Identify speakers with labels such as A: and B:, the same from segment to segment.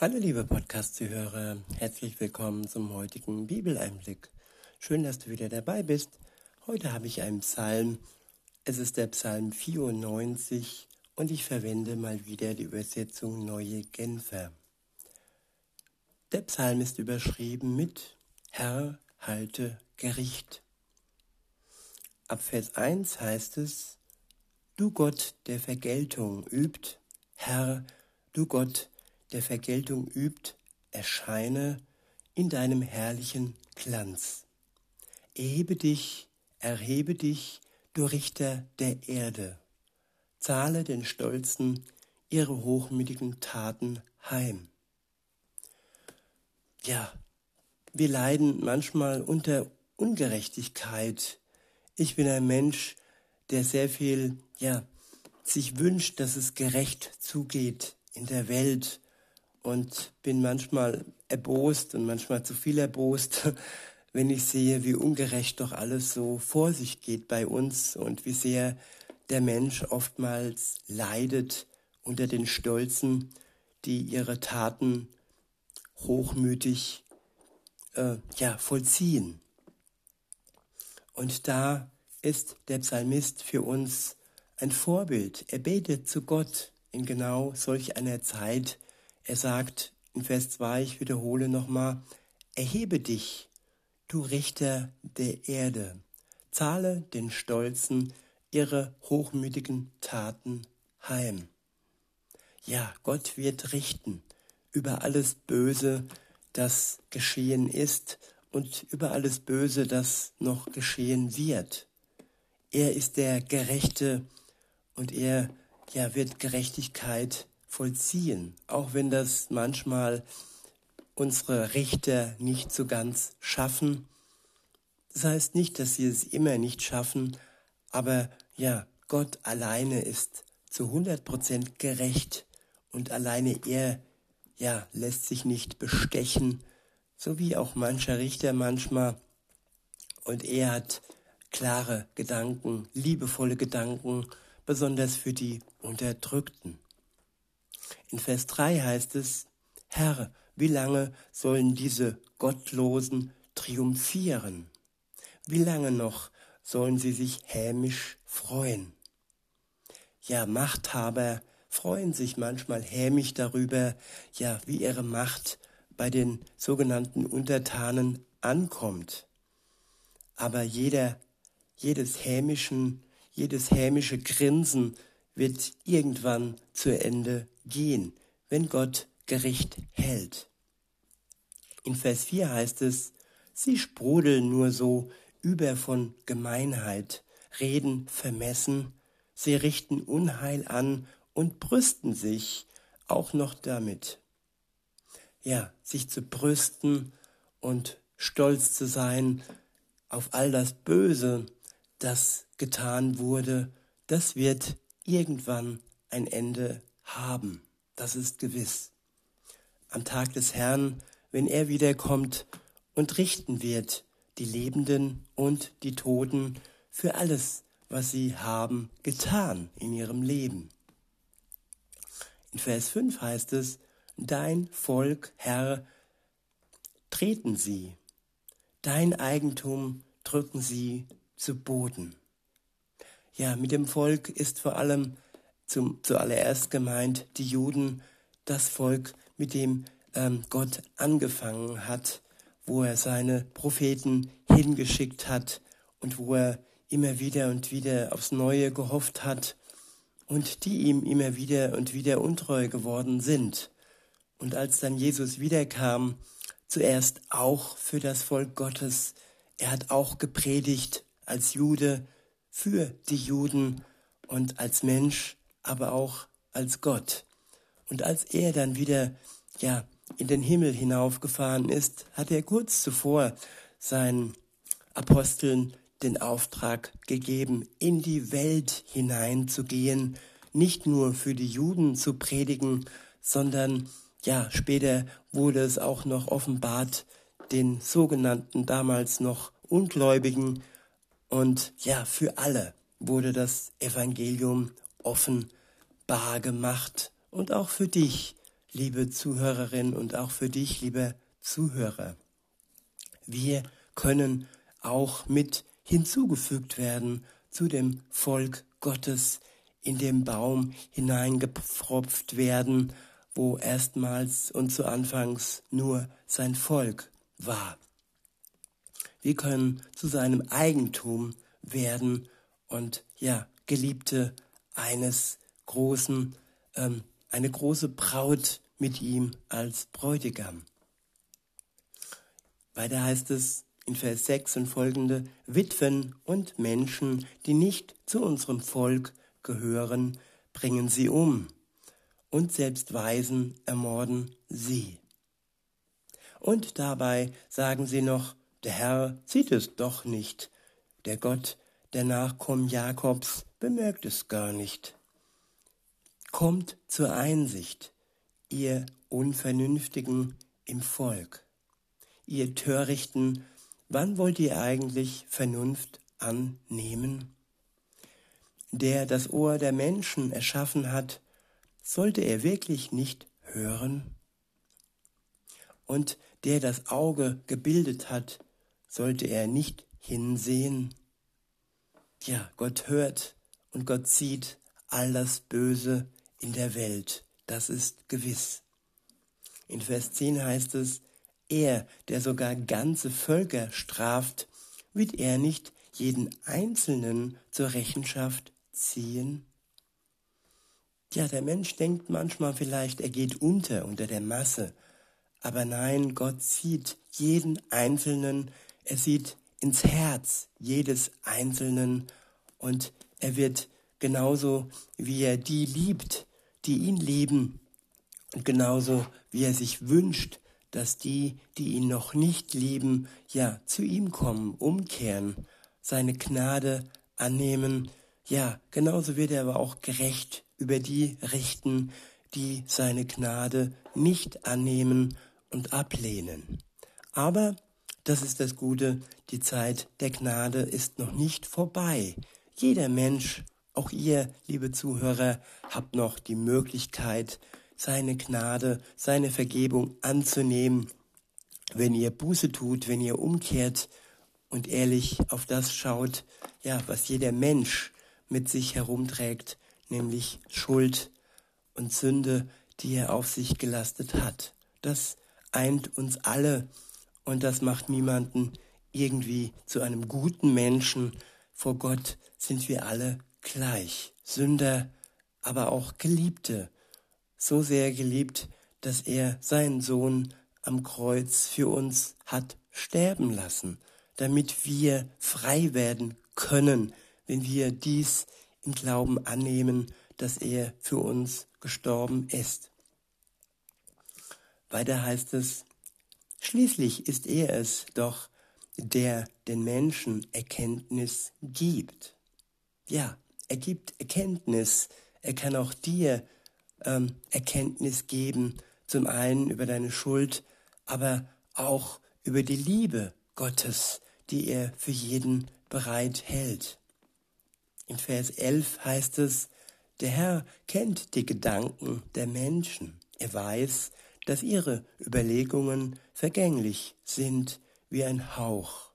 A: Hallo liebe Podcast-Zuhörer, herzlich willkommen zum heutigen Bibeleinblick. Schön, dass du wieder dabei bist. Heute habe ich einen Psalm. Es ist der Psalm 94 und ich verwende mal wieder die Übersetzung Neue Genfer. Der Psalm ist überschrieben mit Herr, halte Gericht. Ab Vers 1 heißt es, Du Gott der Vergeltung übt, Herr, du Gott der Vergeltung übt, erscheine in deinem herrlichen Glanz. Erhebe dich, erhebe dich, du Richter der Erde. Zahle den Stolzen ihre hochmütigen Taten heim. Ja, wir leiden manchmal unter Ungerechtigkeit. Ich bin ein Mensch, der sehr viel, ja, sich wünscht, dass es gerecht zugeht in der Welt und bin manchmal erbost und manchmal zu viel erbost, wenn ich sehe, wie ungerecht doch alles so vor sich geht bei uns und wie sehr der Mensch oftmals leidet unter den Stolzen, die ihre Taten hochmütig äh, ja, vollziehen. Und da ist der Psalmist für uns ein Vorbild. Er betet zu Gott in genau solch einer Zeit, er sagt in Vers 2, ich wiederhole nochmal, erhebe dich, du Richter der Erde, zahle den Stolzen ihre hochmütigen Taten heim. Ja, Gott wird richten über alles Böse, das geschehen ist und über alles Böse, das noch geschehen wird. Er ist der Gerechte und er ja, wird Gerechtigkeit vollziehen, auch wenn das manchmal unsere Richter nicht so ganz schaffen. Das heißt nicht, dass sie es immer nicht schaffen, aber ja, Gott alleine ist zu 100 Prozent gerecht und alleine er, ja, lässt sich nicht bestechen, so wie auch mancher Richter manchmal. Und er hat klare Gedanken, liebevolle Gedanken, besonders für die Unterdrückten. In Vers 3 heißt es, Herr, wie lange sollen diese Gottlosen triumphieren? Wie lange noch sollen sie sich hämisch freuen? Ja, Machthaber freuen sich manchmal hämisch darüber, ja, wie ihre Macht bei den sogenannten Untertanen ankommt. Aber jeder, jedes hämischen, jedes hämische Grinsen wird irgendwann zu Ende gehen, wenn Gott Gericht hält. In Vers 4 heißt es, sie sprudeln nur so über von Gemeinheit, reden vermessen, sie richten Unheil an und brüsten sich auch noch damit. Ja, sich zu brüsten und stolz zu sein auf all das Böse, das getan wurde, das wird irgendwann ein Ende haben. Das ist gewiss. Am Tag des Herrn, wenn er wiederkommt und richten wird die Lebenden und die Toten für alles, was sie haben getan in ihrem Leben. In Vers 5 heißt es, Dein Volk, Herr, treten sie, dein Eigentum drücken sie zu Boden. Ja, mit dem Volk ist vor allem zum, zuallererst gemeint die Juden, das Volk, mit dem ähm, Gott angefangen hat, wo er seine Propheten hingeschickt hat und wo er immer wieder und wieder aufs Neue gehofft hat und die ihm immer wieder und wieder untreu geworden sind. Und als dann Jesus wiederkam, zuerst auch für das Volk Gottes, er hat auch gepredigt als Jude für die Juden und als Mensch aber auch als Gott. Und als er dann wieder, ja, in den Himmel hinaufgefahren ist, hat er kurz zuvor seinen Aposteln den Auftrag gegeben, in die Welt hineinzugehen, nicht nur für die Juden zu predigen, sondern ja, später wurde es auch noch offenbart den sogenannten damals noch Ungläubigen und ja, für alle wurde das Evangelium offenbar gemacht und auch für dich liebe Zuhörerin und auch für dich, lieber Zuhörer. Wir können auch mit hinzugefügt werden zu dem Volk Gottes, in den Baum hineingepfropft werden, wo erstmals und zu Anfangs nur sein Volk war. Wir können zu seinem Eigentum werden und ja, Geliebte eines großen, ähm, eine große Braut mit ihm als Bräutigam. Weiter heißt es in Vers 6 und folgende, Witwen und Menschen, die nicht zu unserem Volk gehören, bringen sie um, und selbst Waisen ermorden sie. Und dabei sagen sie noch, der Herr sieht es doch nicht, der Gott der Nachkommen Jakobs bemerkt es gar nicht. Kommt zur Einsicht, ihr Unvernünftigen im Volk, ihr Törichten, wann wollt ihr eigentlich Vernunft annehmen? Der das Ohr der Menschen erschaffen hat, sollte er wirklich nicht hören? Und der das Auge gebildet hat, sollte er nicht hinsehen? Ja, Gott hört und Gott sieht all das Böse in der Welt. Das ist gewiss. In Vers 10 heißt es, er, der sogar ganze Völker straft, wird er nicht jeden Einzelnen zur Rechenschaft ziehen? Ja, der Mensch denkt manchmal vielleicht, er geht unter unter der Masse. Aber nein, Gott sieht jeden Einzelnen, er sieht ins Herz jedes Einzelnen und er wird genauso wie er die liebt, die ihn lieben, und genauso wie er sich wünscht, dass die, die ihn noch nicht lieben, ja zu ihm kommen, umkehren, seine Gnade annehmen, ja, genauso wird er aber auch gerecht über die richten, die seine Gnade nicht annehmen und ablehnen. Aber, das ist das Gute, die Zeit der Gnade ist noch nicht vorbei. Jeder Mensch auch ihr, liebe Zuhörer, habt noch die Möglichkeit, seine Gnade, seine Vergebung anzunehmen, wenn ihr Buße tut, wenn ihr umkehrt und ehrlich auf das schaut, ja, was jeder Mensch mit sich herumträgt, nämlich Schuld und Sünde, die er auf sich gelastet hat. Das eint uns alle und das macht niemanden irgendwie zu einem guten Menschen. Vor Gott sind wir alle gleich, Sünder, aber auch Geliebte, so sehr geliebt, dass er seinen Sohn am Kreuz für uns hat sterben lassen, damit wir frei werden können, wenn wir dies im Glauben annehmen, dass er für uns gestorben ist. Weiter heißt es, schließlich ist er es doch, der den Menschen Erkenntnis gibt. Ja, er gibt Erkenntnis. Er kann auch dir ähm, Erkenntnis geben, zum einen über deine Schuld, aber auch über die Liebe Gottes, die er für jeden bereit hält. In Vers 11 heißt es, der Herr kennt die Gedanken der Menschen. Er weiß, dass ihre Überlegungen vergänglich sind wie ein Hauch.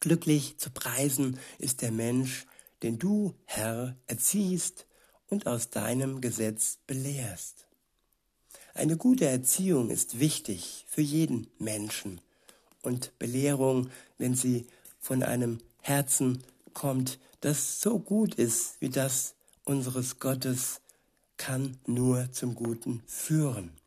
A: Glücklich zu preisen ist der Mensch, den du, Herr, erziehst und aus deinem Gesetz belehrst. Eine gute Erziehung ist wichtig für jeden Menschen und Belehrung, wenn sie von einem Herzen kommt, das so gut ist wie das unseres Gottes, kann nur zum Guten führen.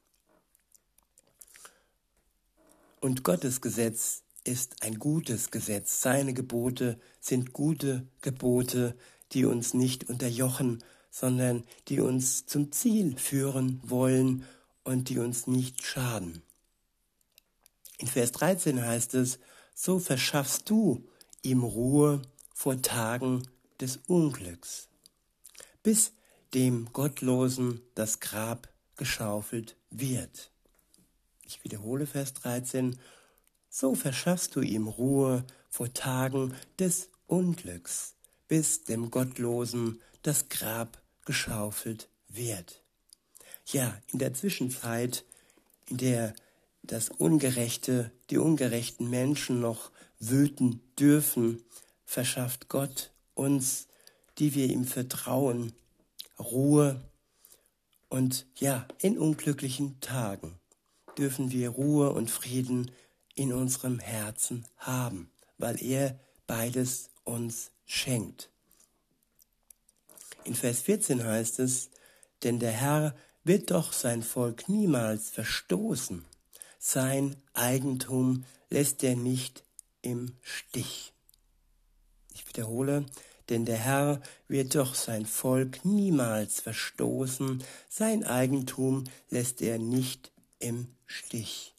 A: Und Gottes Gesetz ist ein gutes Gesetz. Seine Gebote sind gute Gebote, die uns nicht unterjochen, sondern die uns zum Ziel führen wollen und die uns nicht schaden. In Vers 13 heißt es, so verschaffst du ihm Ruhe vor Tagen des Unglücks, bis dem Gottlosen das Grab geschaufelt wird. Ich wiederhole Vers 13, so verschaffst du ihm Ruhe vor Tagen des Unglücks, bis dem Gottlosen das Grab geschaufelt wird. ja, in der Zwischenzeit, in der das Ungerechte, die ungerechten Menschen noch wüten dürfen, verschafft Gott uns, die wir ihm vertrauen, Ruhe und ja, in unglücklichen Tagen dürfen wir Ruhe und Frieden in unserem Herzen haben, weil er beides uns schenkt. In Vers 14 heißt es, denn der Herr wird doch sein Volk niemals verstoßen. Sein Eigentum lässt er nicht im Stich. Ich wiederhole, denn der Herr wird doch sein Volk niemals verstoßen, sein Eigentum lässt er nicht im Stich.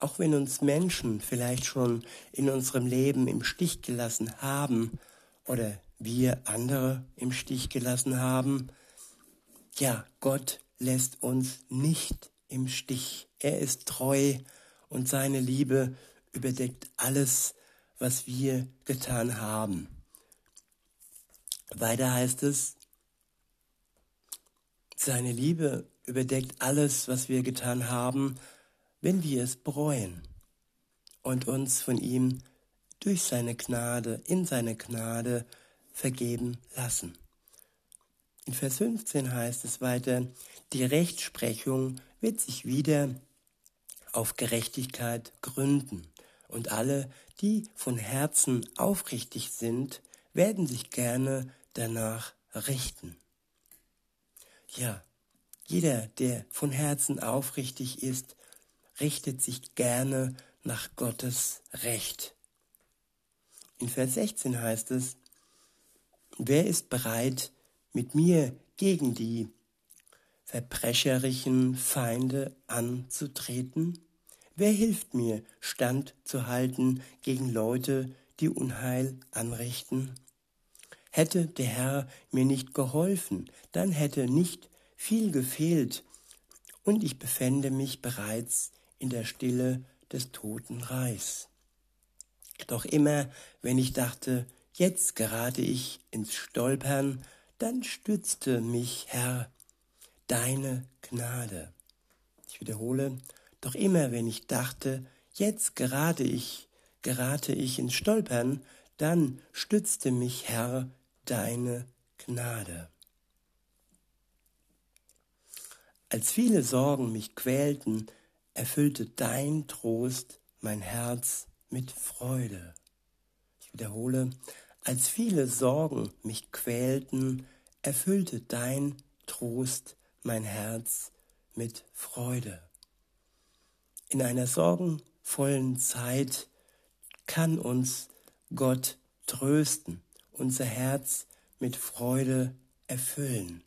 A: Auch wenn uns Menschen vielleicht schon in unserem Leben im Stich gelassen haben oder wir andere im Stich gelassen haben, ja, Gott lässt uns nicht im Stich. Er ist treu und seine Liebe überdeckt alles, was wir getan haben. Weiter heißt es, seine Liebe überdeckt alles, was wir getan haben, wenn wir es bereuen und uns von ihm durch seine Gnade, in seine Gnade vergeben lassen. In Vers 15 heißt es weiter, die Rechtsprechung wird sich wieder auf Gerechtigkeit gründen und alle, die von Herzen aufrichtig sind, werden sich gerne danach richten. Ja, jeder, der von Herzen aufrichtig ist, richtet sich gerne nach Gottes Recht. In Vers 16 heißt es, wer ist bereit, mit mir gegen die verbrecherischen Feinde anzutreten? Wer hilft mir, Stand zu halten gegen Leute, die Unheil anrichten? Hätte der Herr mir nicht geholfen, dann hätte nicht viel gefehlt, und ich befände mich bereits in der Stille des Toten Reichs. Doch immer, wenn ich dachte, jetzt gerate ich ins Stolpern, dann stützte mich, Herr, deine Gnade. Ich wiederhole, doch immer, wenn ich dachte, jetzt gerate ich, gerate ich ins Stolpern, dann stützte mich, Herr, deine Gnade. Als viele Sorgen mich quälten, erfüllte dein Trost mein Herz mit Freude. Ich wiederhole, als viele Sorgen mich quälten, erfüllte dein Trost mein Herz mit Freude. In einer sorgenvollen Zeit kann uns Gott trösten unser Herz mit Freude erfüllen.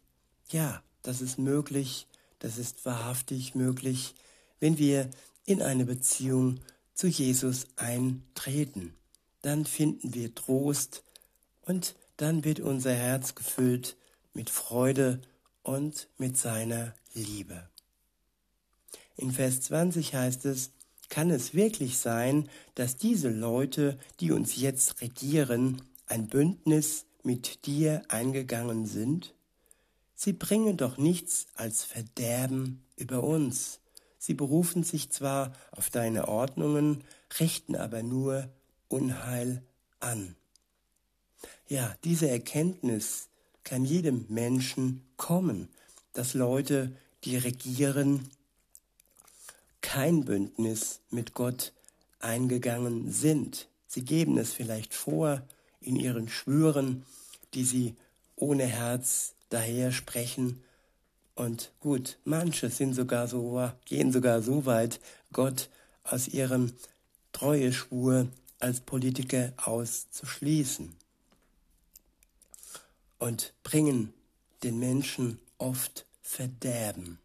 A: Ja, das ist möglich, das ist wahrhaftig möglich, wenn wir in eine Beziehung zu Jesus eintreten. Dann finden wir Trost und dann wird unser Herz gefüllt mit Freude und mit seiner Liebe. In Vers 20 heißt es, kann es wirklich sein, dass diese Leute, die uns jetzt regieren, ein Bündnis mit dir eingegangen sind? Sie bringen doch nichts als Verderben über uns. Sie berufen sich zwar auf deine Ordnungen, richten aber nur Unheil an. Ja, diese Erkenntnis kann jedem Menschen kommen, dass Leute, die regieren, kein Bündnis mit Gott eingegangen sind. Sie geben es vielleicht vor, in ihren Schwüren, die sie ohne Herz daher sprechen. Und gut, manche sind sogar so, gehen sogar so weit, Gott aus ihrem Treueschwur als Politiker auszuschließen und bringen den Menschen oft Verderben.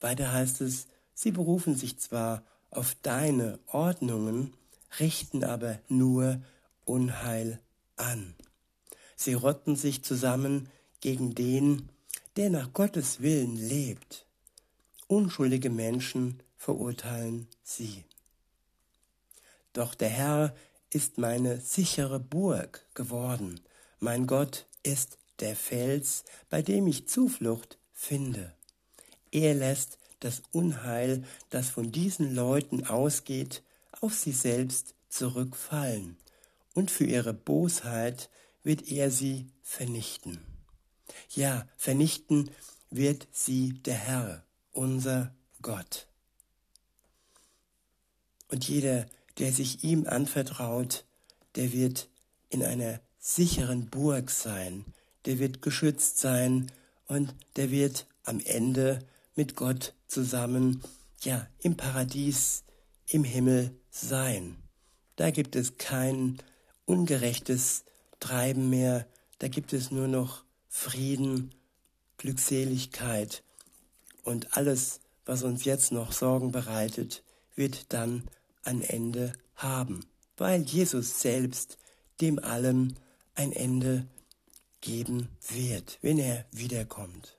A: Weiter heißt es, sie berufen sich zwar auf deine Ordnungen, richten aber nur Unheil an. Sie rotten sich zusammen gegen den, der nach Gottes Willen lebt. Unschuldige Menschen verurteilen sie. Doch der Herr ist meine sichere Burg geworden. Mein Gott ist der Fels, bei dem ich Zuflucht finde. Er lässt das Unheil, das von diesen Leuten ausgeht, auf sie selbst zurückfallen, und für ihre Bosheit wird er sie vernichten. Ja, vernichten wird sie der Herr, unser Gott. Und jeder, der sich ihm anvertraut, der wird in einer sicheren Burg sein, der wird geschützt sein und der wird am Ende mit Gott zusammen, ja, im Paradies, im Himmel sein. Da gibt es kein ungerechtes Treiben mehr, da gibt es nur noch Frieden, Glückseligkeit und alles, was uns jetzt noch Sorgen bereitet, wird dann ein Ende haben, weil Jesus selbst dem allem ein Ende geben wird, wenn er wiederkommt.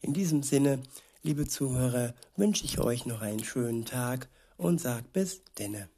A: In diesem Sinne, liebe Zuhörer, wünsche ich euch noch einen schönen Tag und sag bis denne.